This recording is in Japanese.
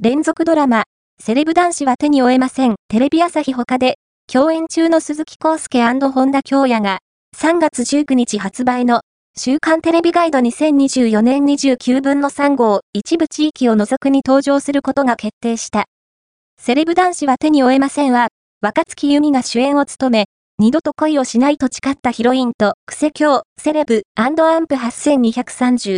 連続ドラマ、セレブ男子は手に負えません。テレビ朝日他で、共演中の鈴木康介本田京也が、3月19日発売の、週刊テレビガイド2024年29分の3号、一部地域を除くに登場することが決定した。セレブ男子は手に負えませんは、若月由美が主演を務め、二度と恋をしないと誓ったヒロインと、クセ強、セレブ、アンプ8230